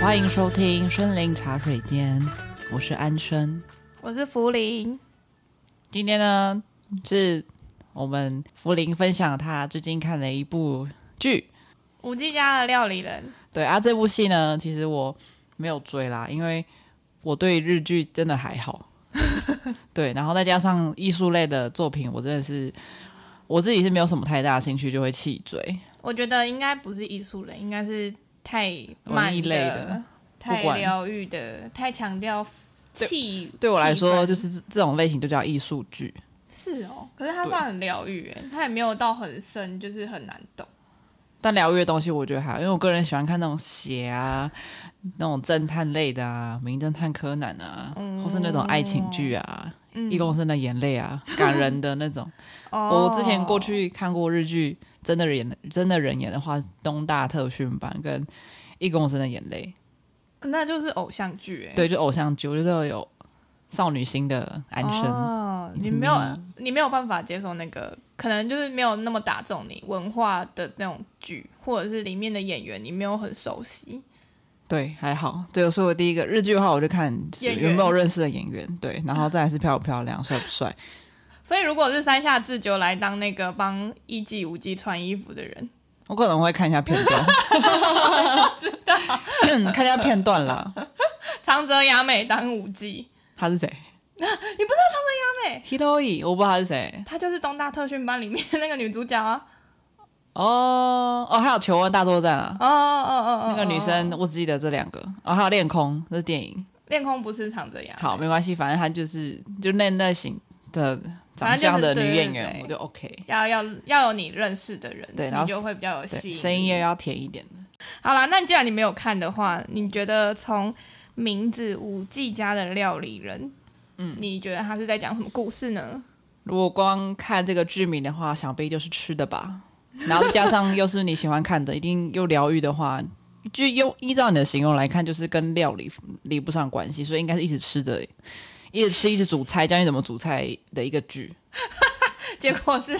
欢迎收听森林茶水间，我是安生，我是福林。今天呢，是我们福林分享他最近看的一部剧《五 G 家的料理人》。对啊，这部戏呢，其实我没有追啦，因为我对日剧真的还好。对，然后再加上艺术类的作品，我真的是我自己是没有什么太大的兴趣，就会弃追。我觉得应该不是艺术类，应该是。太慢的，太疗愈的，太强调气。对，对我来说，就是这种类型就叫艺术剧。是哦，可是它算很疗愈，哎，它也没有到很深，就是很难懂。但疗愈的东西，我觉得还好，因为我个人喜欢看那种血啊，那种侦探类的啊，名侦探柯南啊，嗯、或是那种爱情剧啊，嗯、一公升的眼泪啊，感人的那种。哦、我之前过去看过日剧。真的人真的人演的话，东大特训班跟一公升的眼泪，那就是偶像剧哎。对，就偶像剧，我觉得有少女心的安生。哦，你没有，你没有办法接受那个，可能就是没有那么打中你文化的那种剧，或者是里面的演员你没有很熟悉。对，还好。对，所以我第一个日剧的话，我就看有没有认识的演员。对，然后再来是漂不漂亮，帅不帅。所以，如果是山下智久来当那个帮一季、五季穿衣服的人，我可能会看一下片段。知道，看一下片段了。长泽雅美当五季，他是谁？你不知道长泽雅美？Hitoi，我不知道他是谁。她就是东大特训班里面那个女主角啊。哦哦，还有求婚大作战啊。哦哦哦哦，那个女生我只记得这两个。哦，还有恋空，这是电影。恋空不是长泽雅美。好，没关系，反正她就是就那类型的。长这样的女演员，我就 OK。要要要有你认识的人，对，然后就会比较有戏。声音也要甜一点。好啦，那既然你没有看的话，你觉得从名字《五 G 家的料理人》，嗯，你觉得他是在讲什么故事呢？如果光看这个剧名的话，想必就是吃的吧。然后加上又是你喜欢看的，一定又疗愈的话，就又依照你的形容来看，就是跟料理离不上关系，所以应该是一直吃的。一直吃，一直煮菜，教你怎么煮菜的一个剧，结果是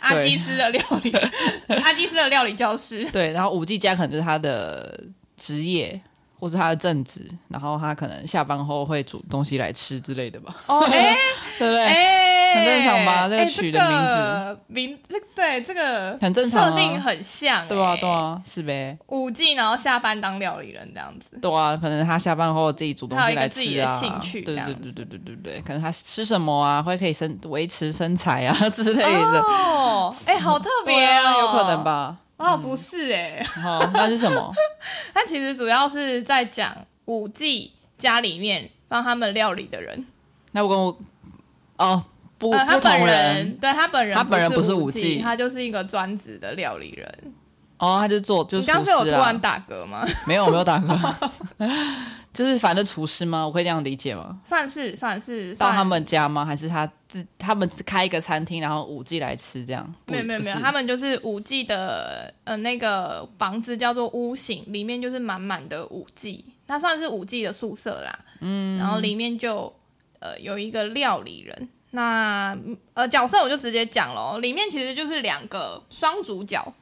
阿基师的料理，阿基师的料理教师。对，然后五 G 家可能就是他的职业，或是他的正职，然后他可能下班后会煮东西来吃之类的吧。哦，哎，对不对？哎。很正常吧？这个取的名字，名这对这个很正常，设定很像，对啊，对啊，是呗。五 G，，然后下班当料理人这样子，对啊，可能他下班后自己煮东西来吃啊，自己的兴趣，对对对对对对对，可能他吃什么啊，会可以身维持身材啊之类的。哦，哎，好特别哦，有可能吧？哦，不是哎，好，那是什么？他其实主要是在讲五 G 家里面帮他们料理的人。那我跟我哦。不，呃、他本人，人对他本人，他本人不是武器，他就是一个专职的料理人。哦，他就做，就是。你刚才有突然打嗝吗？没有，我没有打嗝，就是反正厨师吗？我可以这样理解吗？算是，算是到他们家吗？还是他自他们开一个餐厅，然后五 G 来吃这样？没有，没有，没有，他们就是五 G 的，呃，那个房子叫做屋型，里面就是满满的五 G，，它算是五 G 的宿舍啦。嗯，然后里面就呃有一个料理人。那呃，角色我就直接讲喽，里面其实就是两个双主角，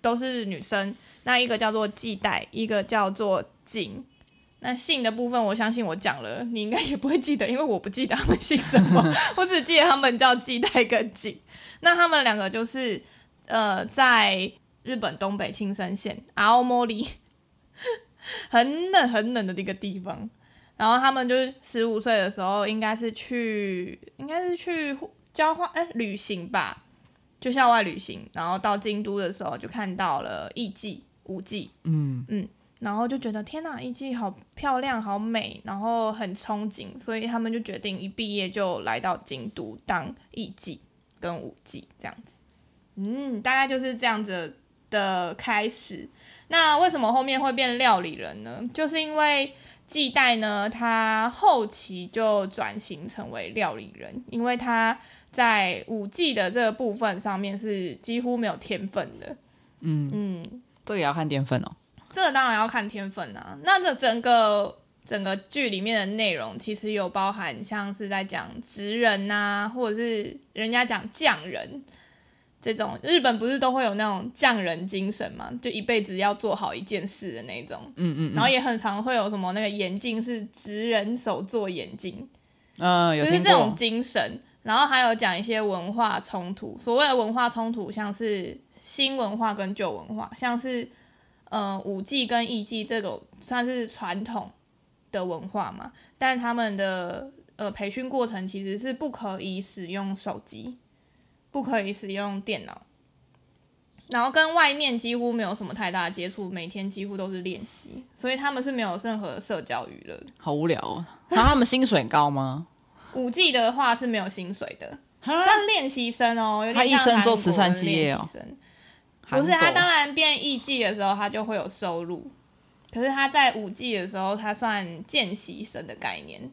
都是女生。那一个叫做纪代，一个叫做景。那姓的部分，我相信我讲了，你应该也不会记得，因为我不记得他们姓什么，我只记得他们叫纪代跟景。那他们两个就是呃，在日本东北青森县青森市，很冷很冷的一个地方。然后他们就是十五岁的时候，应该是去，应该是去交换，哎，旅行吧，就校外旅行。然后到京都的时候，就看到了艺妓、舞妓，嗯嗯，然后就觉得天哪，艺妓好漂亮、好美，然后很憧憬，所以他们就决定一毕业就来到京都当艺妓跟舞妓这样子。嗯，大概就是这样子的开始。那为什么后面会变料理人呢？就是因为。纪代呢，他后期就转型成为料理人，因为他在舞技的这个部分上面是几乎没有天分的。嗯嗯，这个也要看天分哦。这个当然要看天分啊。那这整个整个剧里面的内容，其实有包含像是在讲职人呐、啊，或者是人家讲匠人这种日本不是都会有那种匠人精神嘛，就一辈子要做好一件事的那种。嗯，嗯嗯。然后也很常会有什么那个眼镜是职人手做眼镜，嗯，有就是这种精神。然后还有讲一些文化冲突，所谓的文化冲突，像是新文化跟旧文化，像是呃五技跟艺技这种算是传统的文化嘛，但他们的呃培训过程其实是不可以使用手机。不可以使用电脑，然后跟外面几乎没有什么太大的接触，每天几乎都是练习，所以他们是没有任何社交娱乐。好无聊哦。然后他们薪水高吗？五 G 的话是没有薪水的，像练习生哦，有点像他一生做慈善企业哦。不是，他当然变艺伎的时候，他就会有收入。可是他在五 G 的时候，他算见习生的概念。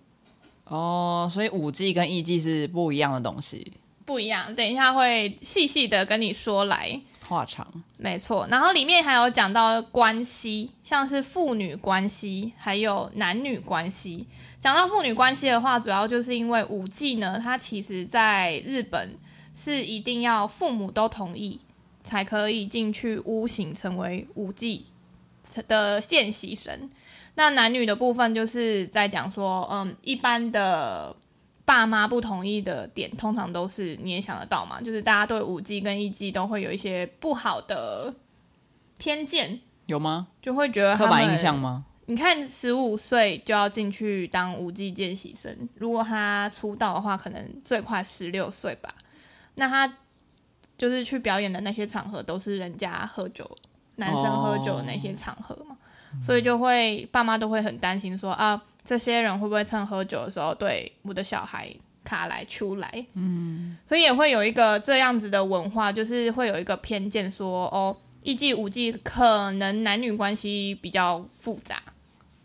哦，所以五 G 跟艺伎是不一样的东西。不一样，等一下会细细的跟你说来。话长，没错。然后里面还有讲到关系，像是父女关系，还有男女关系。讲到父女关系的话，主要就是因为五 G 呢，它其实在日本是一定要父母都同意才可以进去屋型成为五 G 的见习生。那男女的部分就是在讲说，嗯，一般的。爸妈不同意的点，通常都是你也想得到嘛，就是大家对五 G 跟一 G 都会有一些不好的偏见，有吗？就会觉得刻板印象吗？你看，十五岁就要进去当舞伎见习生，如果他出道的话，可能最快十六岁吧。那他就是去表演的那些场合，都是人家喝酒、男生喝酒的那些场合嘛，哦、所以就会爸妈都会很担心说啊。这些人会不会趁喝酒的时候对我的小孩卡来出来？嗯，所以也会有一个这样子的文化，就是会有一个偏见说，哦，艺伎、舞伎可能男女关系比较复杂。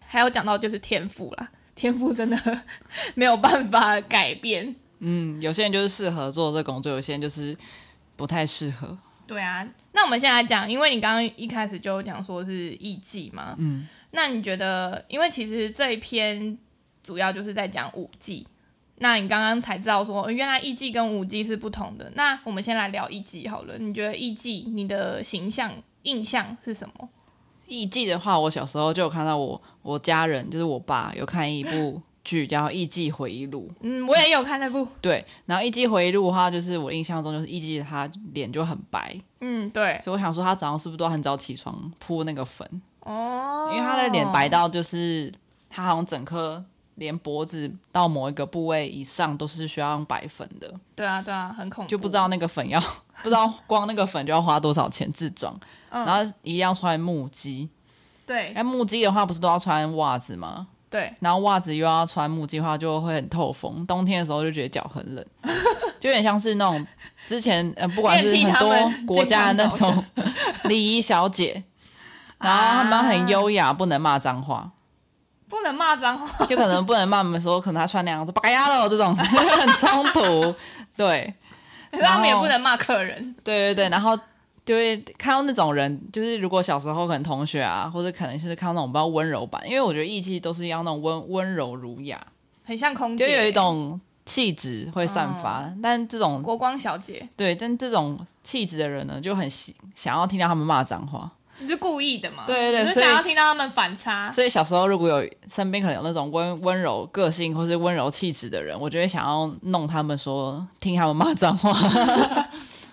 还有讲到就是天赋啦，天赋真的没有办法改变。嗯，有些人就是适合做这个工作，有些人就是不太适合。对啊，那我们现在来讲，因为你刚刚一开始就讲说是艺伎嘛，嗯。那你觉得，因为其实这一篇主要就是在讲五 G，，那你刚刚才知道说，原来艺伎跟五 G 是不同的。那我们先来聊艺伎好了。你觉得艺伎你的形象印象是什么？艺伎的话，我小时候就有看到我我家人，就是我爸有看一部剧叫《艺伎回忆录》。嗯，我也有看那部。对，然后《艺伎回忆录》的话，就是我印象中就是艺伎他脸就很白。嗯，对。所以我想说，他早上是不是都很早起床铺那个粉？哦，因为他的脸白到就是他好像整颗连脖子到某一个部位以上都是需要用白粉的。对啊，对啊，很恐怖。就不知道那个粉要 不知道光那个粉就要花多少钱自装，嗯、然后一定要穿木屐。对，哎，木屐的话不是都要穿袜子吗？对，然后袜子又要穿木屐的话就会很透风，冬天的时候就觉得脚很冷，就有点像是那种之前呃，不管是 很多国家的那种礼仪小姐。然后他们很优雅，不能骂脏话，不能骂脏话，就可能不能骂我们说，可能他穿那样说“八嘎呀喽”这种很冲突，对。他们也不能骂客人，对对对。然后就会看到那种人，就是如果小时候可能同学啊，或者可能是看到那种比较温柔版，因为我觉得义气都是要那种温温柔儒雅，很像空姐，就有一种气质会散发。嗯、但这种国光小姐，对，但这种气质的人呢，就很喜想要听到他们骂脏话。你是故意的吗？对对对，是想要听到他们反差。所以小时候如果有身边可能有那种温温柔个性或是温柔气质的人，我就会想要弄他们说，听他们骂脏话。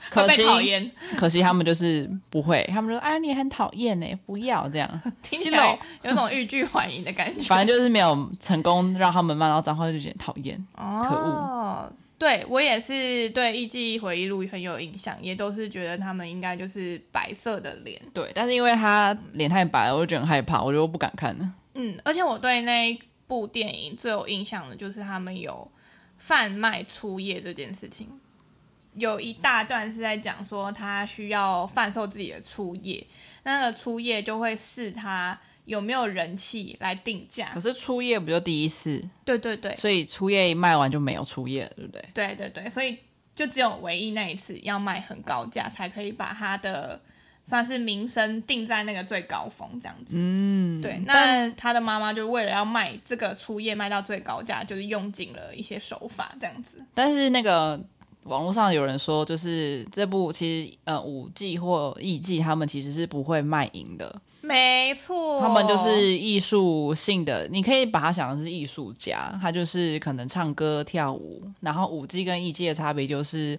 可惜，可惜他们就是不会，他们说：“哎，你很讨厌呢，不要这样。”听起来有种欲拒还迎的感觉。反正就是没有成功让他们骂到脏话，就觉得讨厌。哦，可恶。对，我也是对艺伎回忆录很有印象，也都是觉得他们应该就是白色的脸。对，但是因为他脸太白了，我就觉得很害怕，我就不敢看了。嗯，而且我对那一部电影最有印象的就是他们有贩卖初夜这件事情，有一大段是在讲说他需要贩售自己的初夜，那个初夜就会是他。有没有人气来定价？可是初夜不就第一次？对对对，所以初夜一卖完就没有初夜了，对不对？对对对，所以就只有唯一那一次要卖很高价，才可以把他的算是名声定在那个最高峰这样子。嗯，对。那他的妈妈就为了要卖这个初夜卖到最高价，就是用尽了一些手法这样子。但是那个网络上有人说，就是这部其实呃五季或艺季，他们其实是不会卖淫的。没错，他们就是艺术性的，你可以把它想的是艺术家，他就是可能唱歌跳舞。然后舞技跟艺伎的差别就是，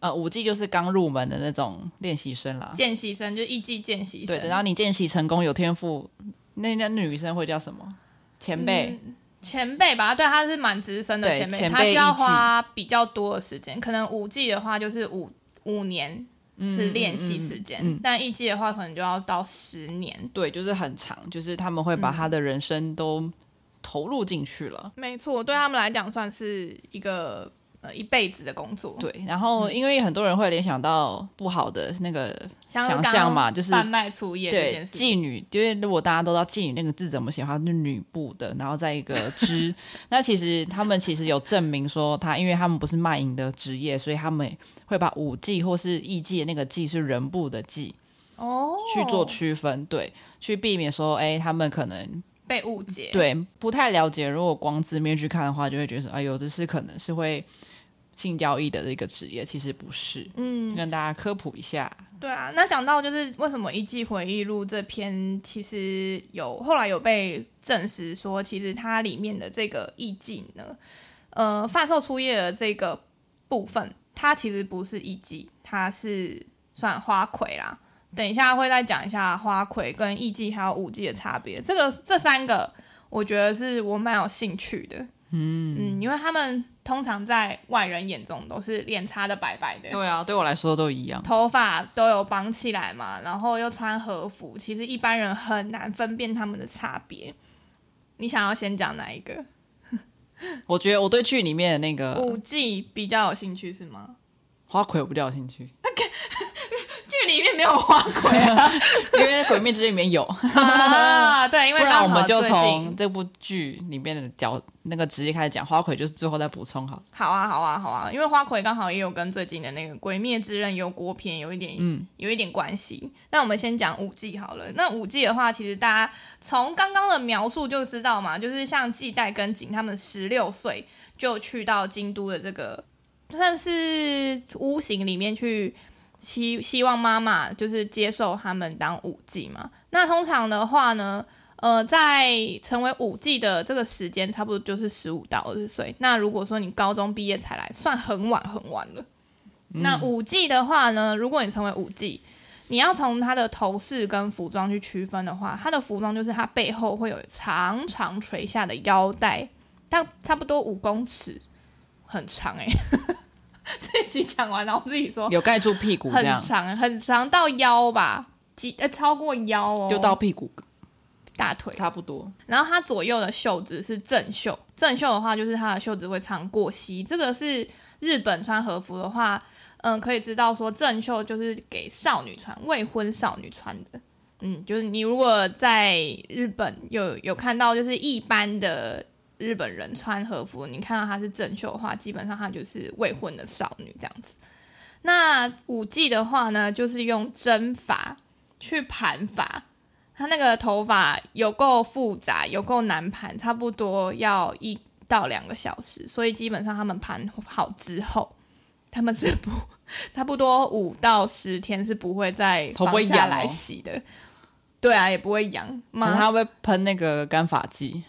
呃，舞技就是刚入门的那种练习生啦，见习生就艺伎见习生。对，等到你见习成功有天赋，那那女生会叫什么？前辈。嗯前辈吧，对，他是蛮资深的前辈，他需要花比较多的时间。可能舞伎的话就是五五年是练习时间，嗯嗯嗯、但艺伎的话可能就要到十年。对，就是很长，就是他们会把他的人生都投入进去了。没错，对他们来讲算是一个。呃，一辈子的工作。对，然后因为很多人会联想到不好的那个想象嘛，就是贩卖初夜对妓女，因为如果大家都知道妓女那个字怎么写的话，是女部的，然后再一个织。那其实他们其实有证明说，他因为他们不是卖淫的职业，所以他们会把舞妓或是艺妓的那个妓是人部的妓哦去做区分，对，去避免说，哎，他们可能被误解，对，不太了解。如果光字面去看的话，就会觉得说，哎呦，这是可能是会。性交易的这个职业其实不是，嗯，跟大家科普一下。对啊，那讲到就是为什么《艺伎回忆录》这篇其实有后来有被证实说，其实它里面的这个艺伎呢，呃，贩售初夜的这个部分，它其实不是艺妓，它是算花魁啦。等一下会再讲一下花魁跟艺妓还有舞妓的差别。这个这三个，我觉得是我蛮有兴趣的。嗯嗯，因为他们通常在外人眼中都是脸擦的白白的。对啊，对我来说都一样。头发都有绑起来嘛，然后又穿和服，其实一般人很难分辨他们的差别。你想要先讲哪一个？我觉得我对剧里面的那个舞伎比较有兴趣，是吗？花魁我比较有兴趣。里面没有花魁啊，因为《鬼灭之刃》里面有啊。对，因为不然我们就从这部剧里面的角那个职业开始讲，花魁就是最后再补充好。好啊，好啊，好啊，因为花魁刚好也有跟最近的那个《鬼灭之刃》有锅片有一点，嗯，有一点关系。那我们先讲五季好了。那五季的话，其实大家从刚刚的描述就知道嘛，就是像纪代跟景他们十六岁就去到京都的这个算是屋型里面去。希希望妈妈就是接受他们当舞妓嘛。那通常的话呢，呃，在成为舞妓的这个时间，差不多就是十五到二十岁。那如果说你高中毕业才来，算很晚很晚了。嗯、那舞妓的话呢，如果你成为舞妓，你要从他的头饰跟服装去区分的话，他的服装就是他背后会有长长垂下的腰带，但差不多五公尺，很长哎、欸。自己讲完，然后自己说有盖住屁股，很长很长到腰吧，几呃超过腰哦，就到屁股大腿差不多。然后它左右的袖子是正袖，正袖的话就是它的袖子会长过膝。这个是日本穿和服的话，嗯，可以知道说正袖就是给少女穿，未婚少女穿的。嗯，就是你如果在日本有有看到，就是一般的。日本人穿和服，你看到她是正秀的话，基本上她就是未婚的少女这样子。那舞伎的话呢，就是用针法去盘发，她那个头发有够复杂，有够难盘，差不多要一到两个小时。所以基本上他们盘好之后，他们是不 差不多五到十天是不会再放下来洗的。哦、对啊，也不会痒。那他会喷那个干发剂。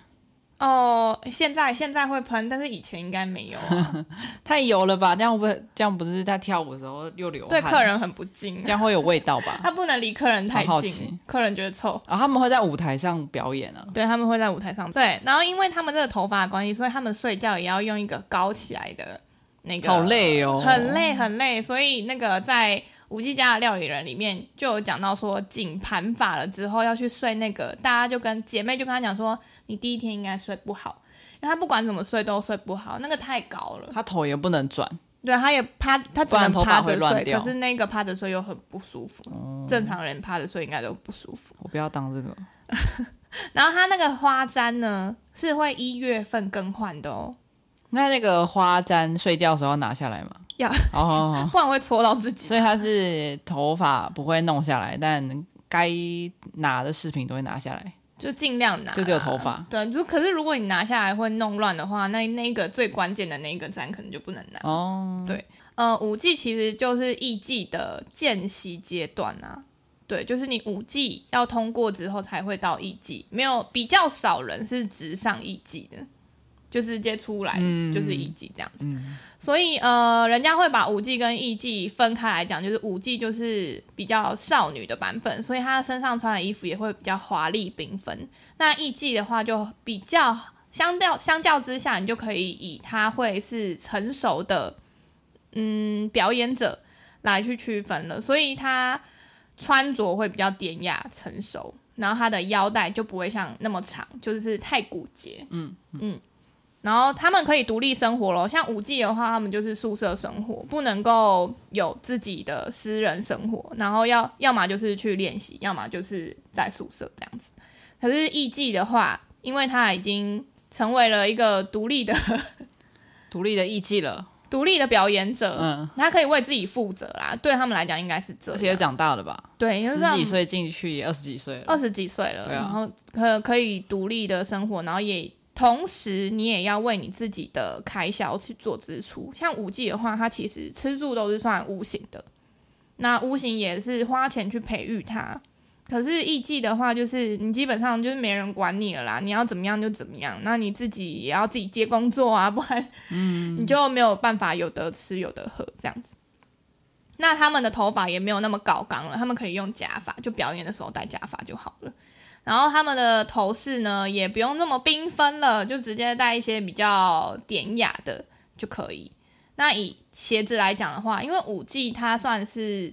哦，现在现在会喷，但是以前应该没有啊，太油了吧？这样不这样不是在跳舞的时候又流汗，对客人很不敬，这样会有味道吧？他不能离客人太近，客人觉得臭。然后、哦、他们会在舞台上表演啊？对，他们会在舞台上。对，然后因为他们这个头发的关系，所以他们睡觉也要用一个高起来的那个，好累哦，很累很累，所以那个在。舞伎家的料理人里面就有讲到说，景盘法了之后要去睡那个，大家就跟姐妹就跟他讲说，你第一天应该睡不好，因为他不管怎么睡都睡不好，那个太高了，他头也不能转，对，他也趴，他只能趴着睡，可是那个趴着睡又很不舒服，嗯、正常人趴着睡应该都不舒服。我不要当这个。然后他那个花簪呢，是会一月份更换的哦。那那个花簪睡觉的时候要拿下来吗？要哦，不然会戳到自己。所以他是头发不会弄下来，但该拿的饰品都会拿下来。就尽量拿，就只有头发。对，就可是如果你拿下来会弄乱的话，那那个最关键的那一个簪可能就不能拿。哦，对，呃，五 G 其实就是艺伎的见习阶段啊。对，就是你五 G 要通过之后才会到艺伎，没有比较少人是直上艺伎的。就直接出来，就是艺伎这样子，嗯、所以呃，人家会把舞技跟艺伎分开来讲，就是舞技就是比较少女的版本，所以她身上穿的衣服也会比较华丽缤纷。那艺伎的话，就比较相较相较之下，你就可以以她会是成熟的嗯表演者来去区分了，所以她穿着会比较典雅成熟，然后她的腰带就不会像那么长，就是太古节，嗯嗯。嗯然后他们可以独立生活咯，像五 G 的话，他们就是宿舍生活，不能够有自己的私人生活。然后要要么就是去练习，要么就是在宿舍这样子。可是艺伎的话，因为他已经成为了一个独立的、独立的艺伎了，独立的表演者，嗯，他可以为自己负责啦。对他们来讲，应该是这样。而且也长大了吧？对，十几岁进去也二十几岁了，二十几岁了，啊，然后可可以独立的生活，然后也。同时，你也要为你自己的开销去做支出。像五 G 的话，它其实吃住都是算无形的，那无形也是花钱去培育它。可是艺伎的话，就是你基本上就是没人管你了啦，你要怎么样就怎么样。那你自己也要自己接工作啊，不然，嗯，你就没有办法有得吃有得喝这样子。那他们的头发也没有那么高刚了，他们可以用假发，就表演的时候戴假发就好了。然后他们的头饰呢，也不用那么缤纷了，就直接戴一些比较典雅的就可以。那以鞋子来讲的话，因为五季它算是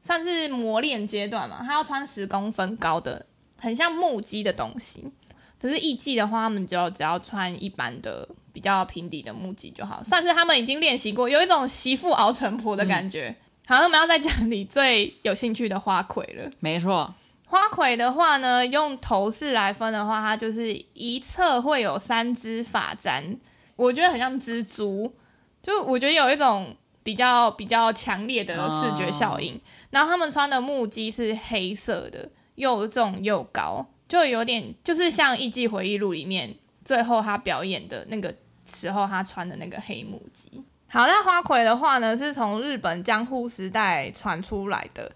算是磨练阶段嘛，它要穿十公分高的，很像木屐的东西。可是艺伎的话，他们就只要穿一般的比较平底的木屐就好，算是他们已经练习过，有一种媳妇熬成婆的感觉。嗯、好，那我们要再讲你最有兴趣的花魁了。没错。花魁的话呢，用头饰来分的话，它就是一侧会有三只发簪，我觉得很像蜘蛛，就我觉得有一种比较比较强烈的视觉效应。然后他们穿的木屐是黑色的，又重又高，就有点就是像《艺伎回忆录》里面最后他表演的那个时候他穿的那个黑木屐。好，那花魁的话呢，是从日本江户时代传出来的。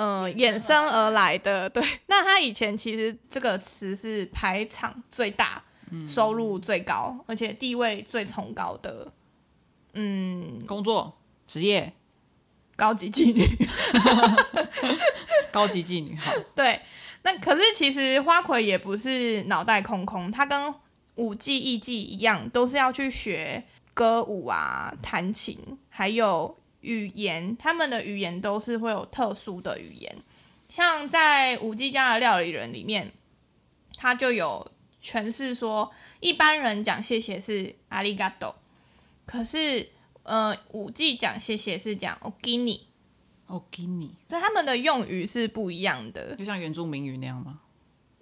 嗯、呃，衍生而来的，对。那他以前其实这个词是排场最大、收入最高，而且地位最崇高的，嗯，工作职业，高级妓女，高级妓女，好。对，那可是其实花魁也不是脑袋空空，他跟舞技、艺伎一样，都是要去学歌舞啊、弹琴，还有。语言，他们的语言都是会有特殊的语言，像在舞伎家的料理人里面，他就有诠释说，一般人讲谢谢是阿里嘎多，可是呃，舞伎讲谢谢是讲おきに，おきに，所以他们的用语是不一样的，就像原住民语那样吗？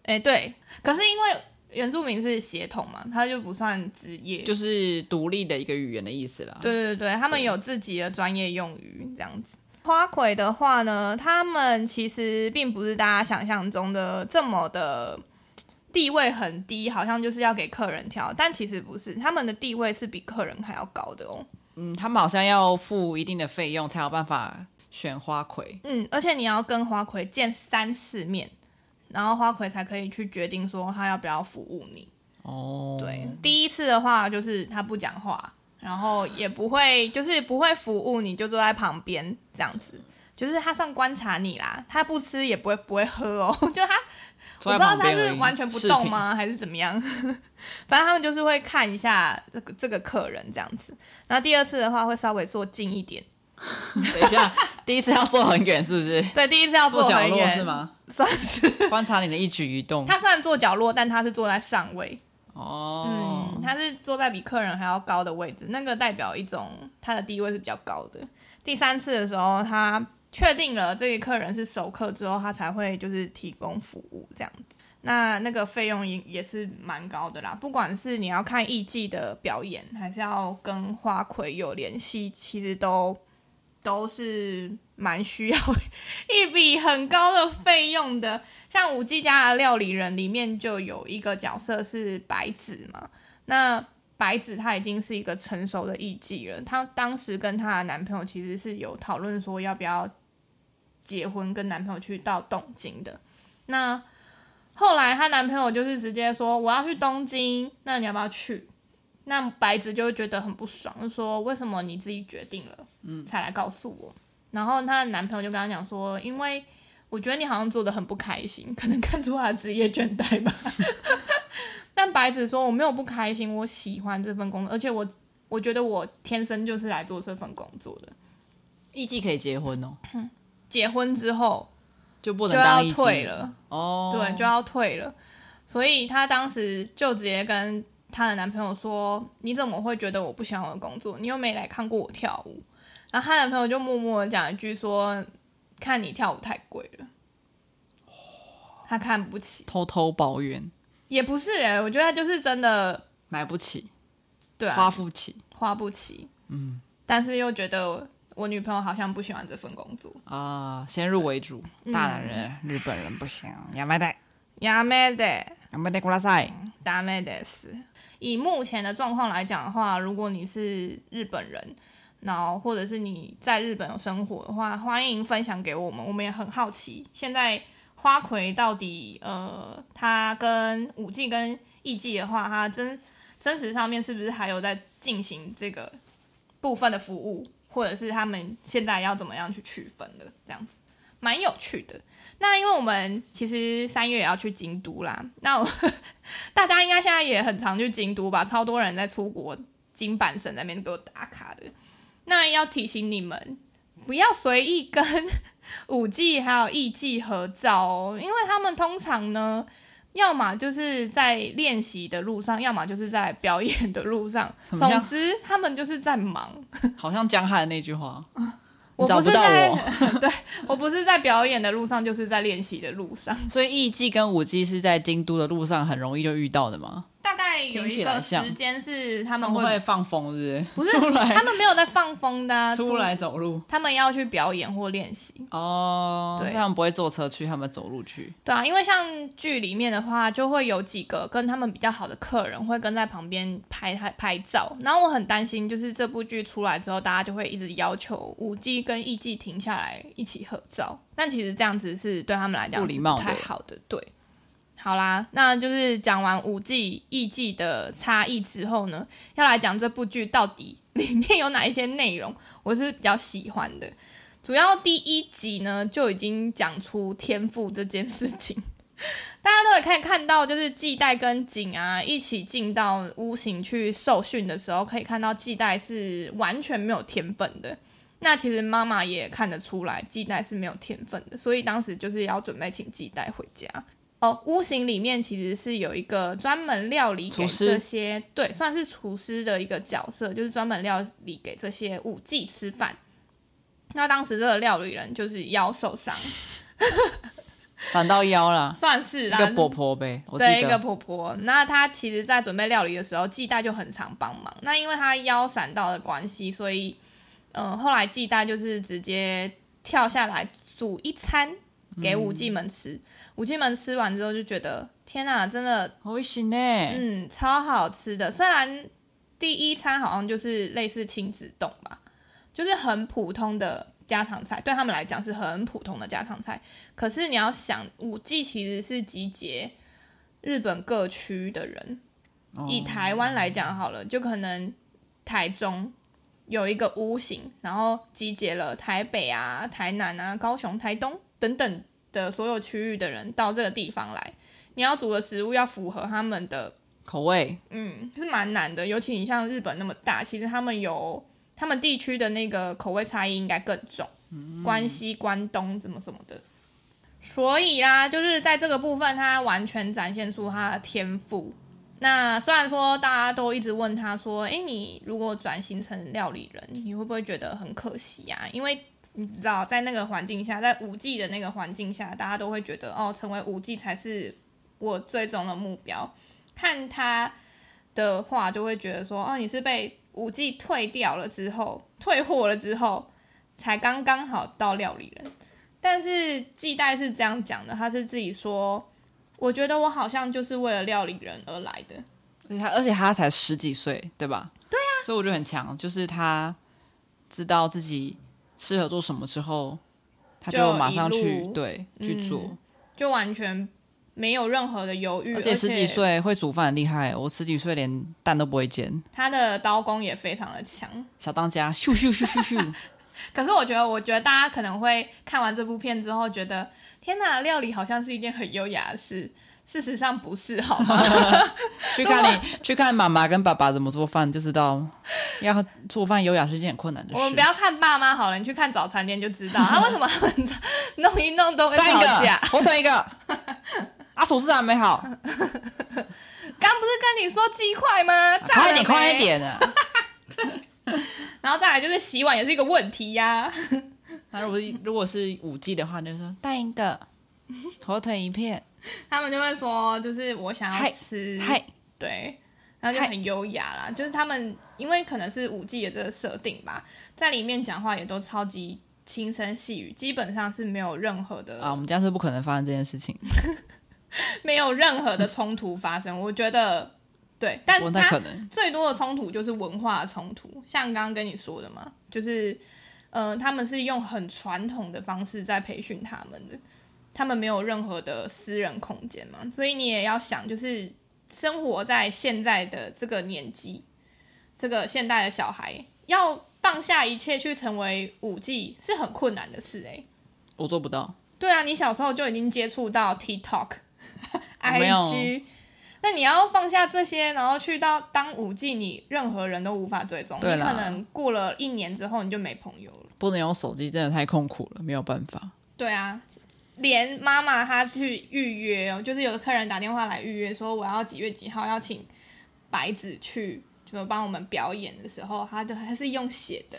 哎，对，可是因为。 原住民是血统嘛，他就不算职业，就是独立的一个语言的意思啦。对对对，他们有自己的专业用语这样子。花魁的话呢，他们其实并不是大家想象中的这么的地位很低，好像就是要给客人挑，但其实不是，他们的地位是比客人还要高的哦。嗯，他们好像要付一定的费用才有办法选花魁。嗯，而且你要跟花魁见三次面。然后花魁才可以去决定说他要不要服务你。哦，对，第一次的话就是他不讲话，然后也不会，就是不会服务你，就坐在旁边这样子，就是他算观察你啦。他不吃也不会不会喝哦，就他我不知道他是完全不动吗，还是怎么样？反正他们就是会看一下这个这个客人这样子。然后第二次的话会稍微坐近一点。等一下，第一次要坐很远，是不是？对，第一次要坐很远，是吗？算是观察你的一举一动。他虽然坐角落，但他是坐在上位。哦，嗯，他是坐在比客人还要高的位置，那个代表一种他的地位是比较高的。第三次的时候，他确定了这个客人是熟客之后，他才会就是提供服务这样子。那那个费用也也是蛮高的啦，不管是你要看艺伎的表演，还是要跟花魁有联系，其实都。都是蛮需要 一笔很高的费用的。像五 G 家的料理人里面就有一个角色是白子嘛，那白子她已经是一个成熟的艺妓了。她当时跟她的男朋友其实是有讨论说要不要结婚，跟男朋友去到东京的。那后来她男朋友就是直接说我要去东京，那你要不要去？那白子就会觉得很不爽，就说为什么你自己决定了，嗯，才来告诉我。然后她的男朋友就跟她讲说，因为。我觉得你好像做的很不开心，可能看出她的职业倦怠吧。但白子说，我没有不开心，我喜欢这份工作，而且我我觉得我天生就是来做这份工作的。艺妓可以结婚哦，结婚之后就不能就要退了哦，对，就要退了。所以她当时就直接跟她的男朋友说：“你怎么会觉得我不喜欢我的工作？你又没来看过我跳舞。”然后她男朋友就默默的讲一句说。看你跳舞太贵了，他看不起，偷偷抱怨，也不是哎、欸，我觉得他就是真的买不起，对、啊，花不起，花不起，嗯，但是又觉得我女朋友好像不喜欢这份工作啊，先入为主，大男人、嗯、日本人不行，亚麻袋，亚麻袋，亚麻袋过来塞，ダメです。以目前的状况来讲的话，如果你是日本人。 然后，或者是你在日本有生活的话，欢迎分享给我们，我们也很好奇，现在花魁到底，呃，他跟舞伎跟艺伎的话，他真真实上面是不是还有在进行这个部分的服务，或者是他们现在要怎么样去区分的，这样子蛮有趣的。那因为我们其实三月也要去京都啦，那我大家应该现在也很常去京都吧，超多人在出国京阪神那边都打卡的。那要提醒你们，不要随意跟舞伎还有艺伎合照哦，因为他们通常呢，要么就是在练习的路上，要么就是在表演的路上，总之他们就是在忙。好像江汉的那句话。我不是在，我 对我不是在表演的路上，就是在练习的路上。所以艺伎跟舞伎是在京都的路上很容易就遇到的吗？有一个时间是他们会，会放风，日不是？不是，他们没有在放风的、啊，出来走路。他们要去表演或练习哦，对，他们不会坐车去，他们走路去。对啊，因为像剧里面的话，就会有几个跟他们比较好的客人会跟在旁边拍拍拍照。然后我很担心，就是这部剧出来之后，大家就会一直要求舞伎跟艺伎停下来一起合照。但其实这样子是对他们来讲不礼貌、不太好的，对。好啦，那就是讲完五季、艺伎的差异之后呢，要来讲这部剧到底里面有哪一些内容，我是比较喜欢的。主要第一集呢就已经讲出天赋这件事情，大家都可以看到，就是季代跟景啊一起进到屋型去受训的时候，可以看到季代是完全没有天分的。那其实妈妈也看得出来，季代是没有天分的，所以当时就是要准备请季代回家。哦，屋型里面其实是有一个专门料理给这些，对，算是厨师的一个角色，就是专门料理给这些舞伎吃饭。那当时这个料理人就是腰受伤，反到腰了，算是啦，一个婆婆呗，对，一个婆婆。那她其实，在准备料理的时候，季代就很常帮忙。那因为她腰闪到的关系，所以，嗯、呃，后来季代就是直接跳下来煮一餐给舞伎们吃。嗯舞伎们吃完之后就觉得天哪，真的好行呢，嗯，超好吃的。虽然第一餐好像就是类似亲子冻吧，就是很普通的家常菜，对他们来讲是很普通的家常菜。可是你要想，五季其实是集结日本各区的人，哦，以台湾来讲好了，就可能台中有一个屋型，然后集结了台北啊、台南啊、高雄、台东等等。的所有区域的人到这个地方来，你要煮的食物要符合他们的口味，嗯，是蛮难的。尤其你像日本那么大，其实他们有他们地区的那个口味差异应该更重，嗯、关西、关东怎么什么的。所以啦，就是在这个部分，他完全展现出他的天赋。那虽然说大家都一直问他说：“诶，你如果转型成料理人，你会不会觉得很可惜呀、啊？”因为你知道，在那个环境下，在五 G 的那个环境下，大家都会觉得哦，成为五 G 才是我最终的目标。看他的话，就会觉得说，哦，你是被五 G 退掉了之后，退货了之后，才刚刚好到料理人。但是季代是这样讲的，他是自己说，我觉得我好像就是为了料理人而来的。而且他，而且他才十几岁，对吧？对啊，所以我觉得很强，就是他知道自己适合做什么之后，他就马上去对去做，嗯，就完全没有任何的犹豫。而且十几岁会煮饭很厉害，我十几岁连蛋都不会煎。他的刀工也非常的强，小当家，咻咻咻咻咻。可是我觉得，我觉得大家可能会看完这部片之后，觉得天哪，料理好像是一件很优雅的事。事实上不是，好吗？去看你去看妈妈跟爸爸怎么做饭，就知道要做饭优雅是一件很困难的事。我们不要看爸妈好了，你去看早餐店就知道，他为什么弄一弄都会吵架。我等一个，啊，厨师还没好。刚不是跟你说鸡块吗？快点，快一点啊！然后再来就是洗碗也是一个问题呀。那如果如果是五 G 的话，就是说带一个火腿一片。他们就会说，就是我想要吃，对，然后就很优雅啦。就是他们因为可能是五 G 的这个设定吧，在里面讲话也都超级轻声细语，基本上是没有任何的啊。我们家是不可能发生这件事情，没有任何的冲突发生。我觉得对，但他最多的冲突就是文化冲突，像刚刚跟你说的嘛，就是呃，他们是用很传统的方式在培训他们的。他们没有任何的私人空间嘛，所以你也要想，就是生活在现在的这个年纪，这个现代的小孩要放下一切去成为舞妓是很困难的事诶、欸，我做不到。对啊，你小时候就已经接触到 TikTok、IG，那你要放下这些，然后去到当五 G，，你任何人都无法追踪，你可能过了一年之后你就没朋友了。不能用手机，真的太痛苦了，没有办法。对啊。连妈妈她去预约哦，就是有的客人打电话来预约，说我要几月几号要请白子去，就帮我们表演的时候，他就还是用写的，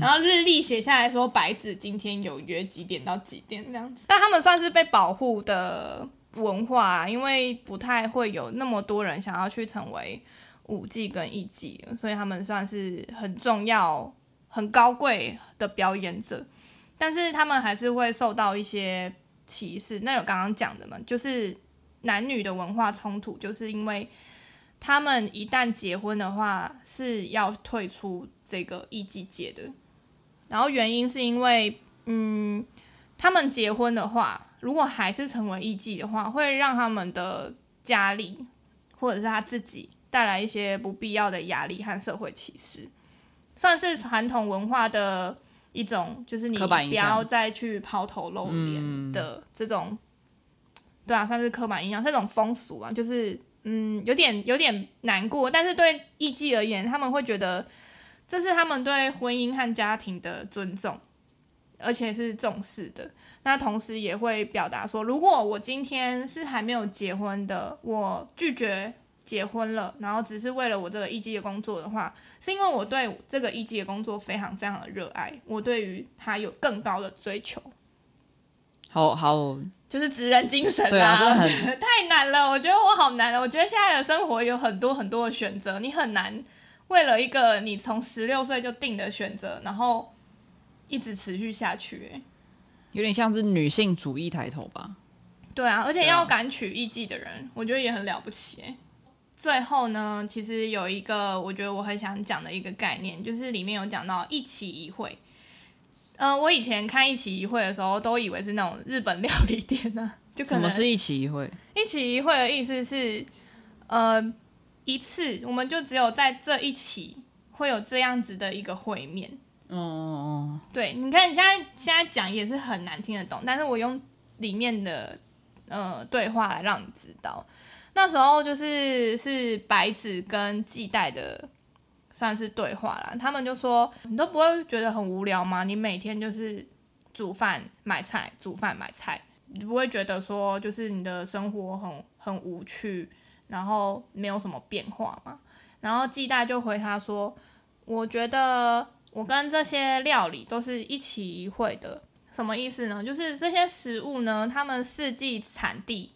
然后日历写下来说白子今天有约几点到几点这样子。那他们算是被保护的文化，因为不太会有那么多人想要去成为舞妓跟艺妓，所以他们算是很重要、很高贵的表演者，但是他们还是会受到一些。歧视，那有刚刚讲的嘛，就是男女的文化冲突，就是因为他们一旦结婚的话是要退出这个艺妓界的，然后原因是因为，嗯，他们结婚的话，如果还是成为艺妓的话，会让他们的家里或者是他自己带来一些不必要的压力和社会歧视，算是传统文化的。一种就是你不要再去抛头露脸的这种，对啊，算是刻板印象，这种风俗啊，就是嗯，有点有点难过。但是对艺妓而言，他们会觉得这是他们对婚姻和家庭的尊重，而且是重视的。那同时也会表达说，如果我今天是还没有结婚的，我拒绝。结婚了，然后只是为了我这个艺妓的工作的话，是因为我对这个艺妓的工作非常非常的热爱，我对于他有更高的追求。好好，就是职人精神啊，对啊，真的很我觉得太难了，我觉得我好难了。我觉得现在的生活有很多很多的选择，你很难为了一个你从十六岁就定的选择，然后一直持续下去。哎，有点像是女性主义抬头吧？对啊，而且要敢娶艺妓的人，我觉得也很了不起。哎。最后呢，其实有一个我觉得我很想讲的一个概念，就是里面有讲到一期一会。嗯、呃，我以前看一期一会的时候，都以为是那种日本料理店呢、啊，就可能是一期一会。一期一会的意思是，呃，一次我们就只有在这一期会有这样子的一个会面。哦哦哦。对，你看你现在现在讲也是很难听得懂，但是我用里面的呃对话来让你知道。那时候就是是白子跟季代的算是对话啦，他们就说，你都不会觉得很无聊吗？你每天就是煮饭买菜，煮饭买菜，你不会觉得说就是你的生活很很无趣，然后没有什么变化吗？然后季代就回他说，我觉得我跟这些料理都是一起一会的，什么意思呢？就是这些食物呢，他们四季产地。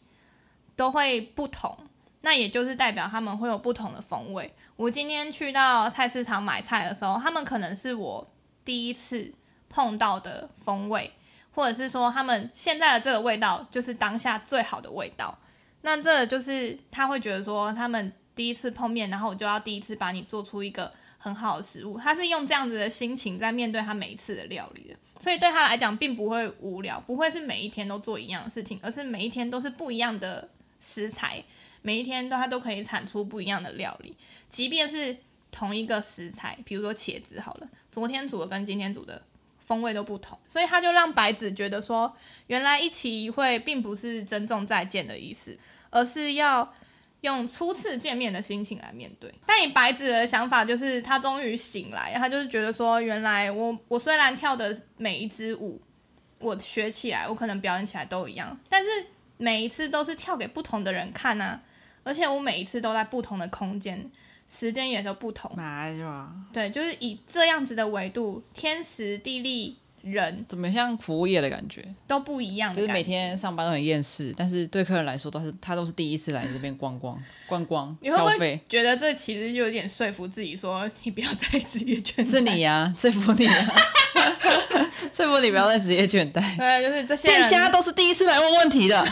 都会不同，那也就是代表他们会有不同的风味。我今天去到菜市场买菜的时候，他们可能是我第一次碰到的风味，或者是说他们现在的这个味道就是当下最好的味道。那这就是他会觉得说，他们第一次碰面，然后我就要第一次把你做出一个很好的食物。他是用这样子的心情在面对他每一次的料理的，所以对他来讲并不会无聊，不会是每一天都做一样的事情，而是每一天都是不一样的食材，每一天都它都可以产出不一样的料理，即便是同一个食材，比如说茄子好了，昨天煮的跟今天煮的。风味都不同，所以他就让白子觉得说，原来一期一会并不是珍重再见的意思，而是要用初次见面的心情来面对。但以白子的想法就是，他终于醒来，他就是觉得说，原来我我虽然跳的每一支舞，我学起来，我可能表演起来都一样，但是每一次都是跳给不同的人看啊，而且我每一次都在不同的空间。时间也都不同，对，就是以这样子的维度，天时地利人，怎么像服务业的感觉？都不一样，就是每天上班都很厌世，但是对客人来说都是他都是第一次来这边逛逛逛逛，你会不会觉得这其实就有点说服自己说，你不要再职业倦怠，是你呀、啊，说服你啊，说服你不要再职业倦怠，对，就是这些店家都是第一次来问问题的。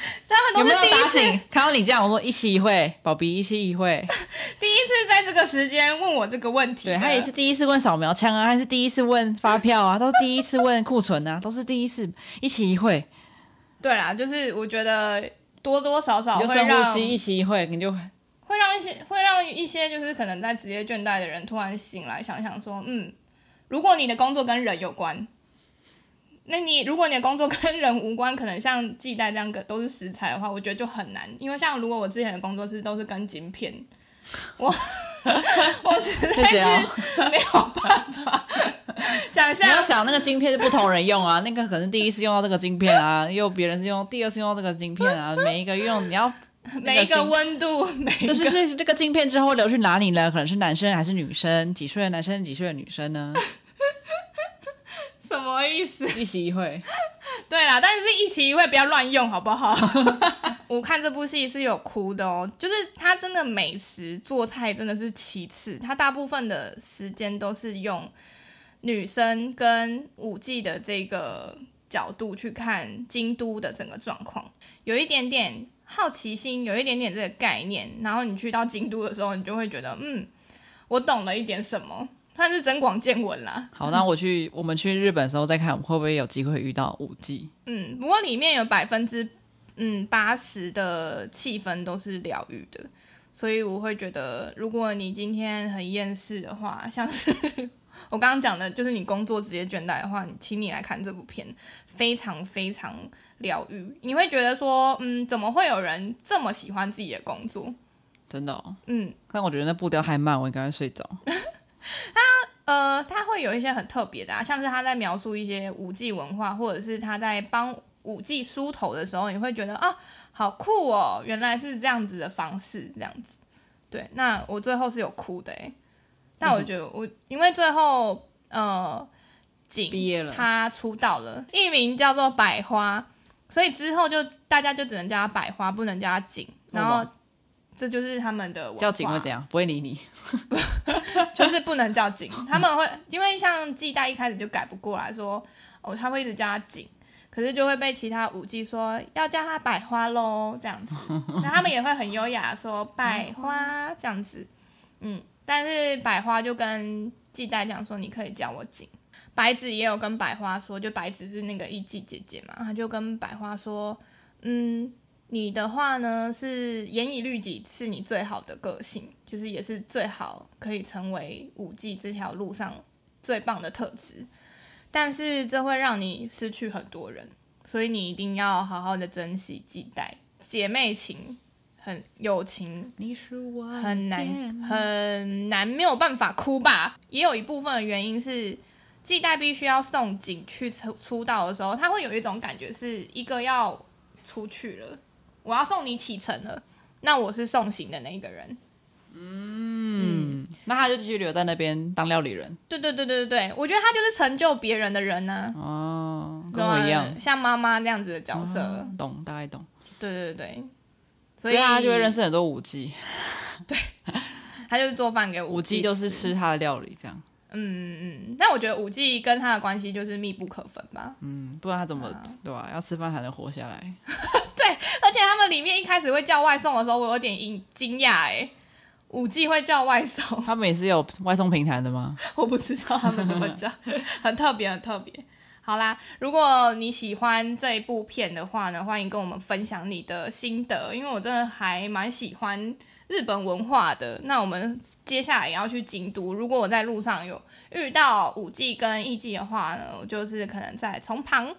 他们都是第一次有没有打醒？看到你这样，我说一期一会，宝比一期一会，第一次在这个时间问我这个问题。对，他也是第一次问扫描枪啊，还是第一次问发票啊，都是第一次问库存啊，都是第一次一期一会。对啦，就是我觉得多多少少会让一期一会，你就会会让一些会让一些就是可能在职业倦怠的人突然醒来，想想说，嗯，如果你的工作跟人有关。那你如果你的工作跟人无关，可能像系带这样个都是食材的话，我觉得就很难。因为像如果我之前的工作是都是跟晶片，我 我实在是没有办法 想象。你要想那个晶片是不同人用啊，那个可能第一次用到这个晶片啊，又别人是用第二次用到这个晶片啊，每一个用你要 每一个温度，每一个就是是这个晶片之后流去哪里呢？可能是男生还是女生？几岁的男生？几岁的女生呢？什么意思？一期一会，对啦，但是一期一会不要乱用，好不好？我看这部戏是有哭的哦，就是他真的美食做菜真的是其次，他大部分的时间都是用女生跟舞伎的这个角度去看京都的整个状况，有一点点好奇心，有一点点这个概念，然后你去到京都的时候，你就会觉得，嗯，我懂了一点什么。算是增广见闻啦。好，那我去，我们去日本的时候再看，会不会有机会遇到五 G？？嗯，不过里面有百分之嗯八十的气氛都是疗愈的，所以我会觉得，如果你今天很厌世的话，像是 我刚刚讲的，就是你工作职业倦怠的话，你请你来看这部片，非常非常疗愈。你会觉得说，嗯，怎么会有人这么喜欢自己的工作？真的哦，嗯，但我觉得那步调太慢，我应该会睡着。他呃，他会有一些很特别的啊，像是他在描述一些舞伎文化，或者是他在帮舞伎梳头的时候，你会觉得啊，好酷哦，原来是这样子的方式，这样子。对，那我最后是有哭的诶，但我觉得我因为最后呃，景毕业了，他出道了，艺名叫做百花，所以之后就大家就只能叫他百花，不能叫他景，然后。这就是他们的。叫景会怎样？不会理你，就是不能叫景。他们会因为像季代一开始就改不过来说，哦，他会一直叫他景，可是就会被其他舞伎说要叫他百花喽这样子。那他们也会很优雅说百花这样子，嗯，但是百花就跟季代讲说，你可以叫我景。白子也有跟百花说，就白子是那个艺伎姐姐嘛，他就跟百花说，嗯。你的话呢，是严以律己，是你最好的个性，就是也是最好可以成为五 G 这条路上最棒的特质。但是这会让你失去很多人，所以你一定要好好的珍惜季代姐妹情，很友情，你是我很难很难没有办法哭吧？也有一部分的原因是季代必须要送景去出出道的时候，他会有一种感觉，是一个要出去了。我要送你启程了，那我是送行的那一个人。嗯，嗯，那他就继续留在那边当料理人。对对对对对，我觉得他就是成就别人的人呢、啊。哦，跟我一样，像妈妈这样子的角色。哦、懂，大概懂。对对对，所以，他就会认识很多舞伎。对，他就是做饭给舞伎，就是吃他的料理这样。嗯嗯，但我觉得五 G 跟他的关系就是密不可分吧。嗯，不然他怎么、啊、对吧、啊？要吃饭才能活下来。对，而且他们里面一开始会叫外送的时候，我有点惊惊讶哎，五 G 会叫外送？他们也是有外送平台的吗？我不知道他们怎么叫，很特别，很特别。好啦，如果你喜欢这一部片的话呢，欢迎跟我们分享你的心得，因为我真的还蛮喜欢日本文化的。那我们。接下来也要去京都。如果我在路上有遇到五 G 跟艺伎的话呢，我就是可能在从旁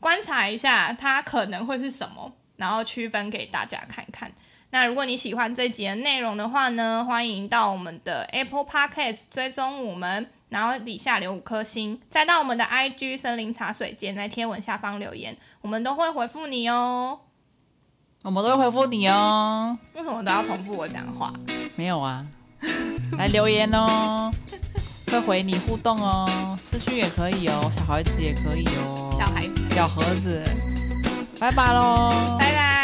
观察一下它可能会是什么，然后区分给大家看看。那如果你喜欢这集的内容的话呢，欢迎到我们的 Apple Podcast 追踪我们，然后底下留五颗星，再到我们的 IG 森林茶水间在贴文下方留言，我们都会回复你哦。我们都会回复你哦。为什么都要重复我讲的话？没有啊。来留言哦，会回你互动哦，私讯也可以哦，小孩子也可以哦，小孩子，小盒子，拜拜喽，拜拜。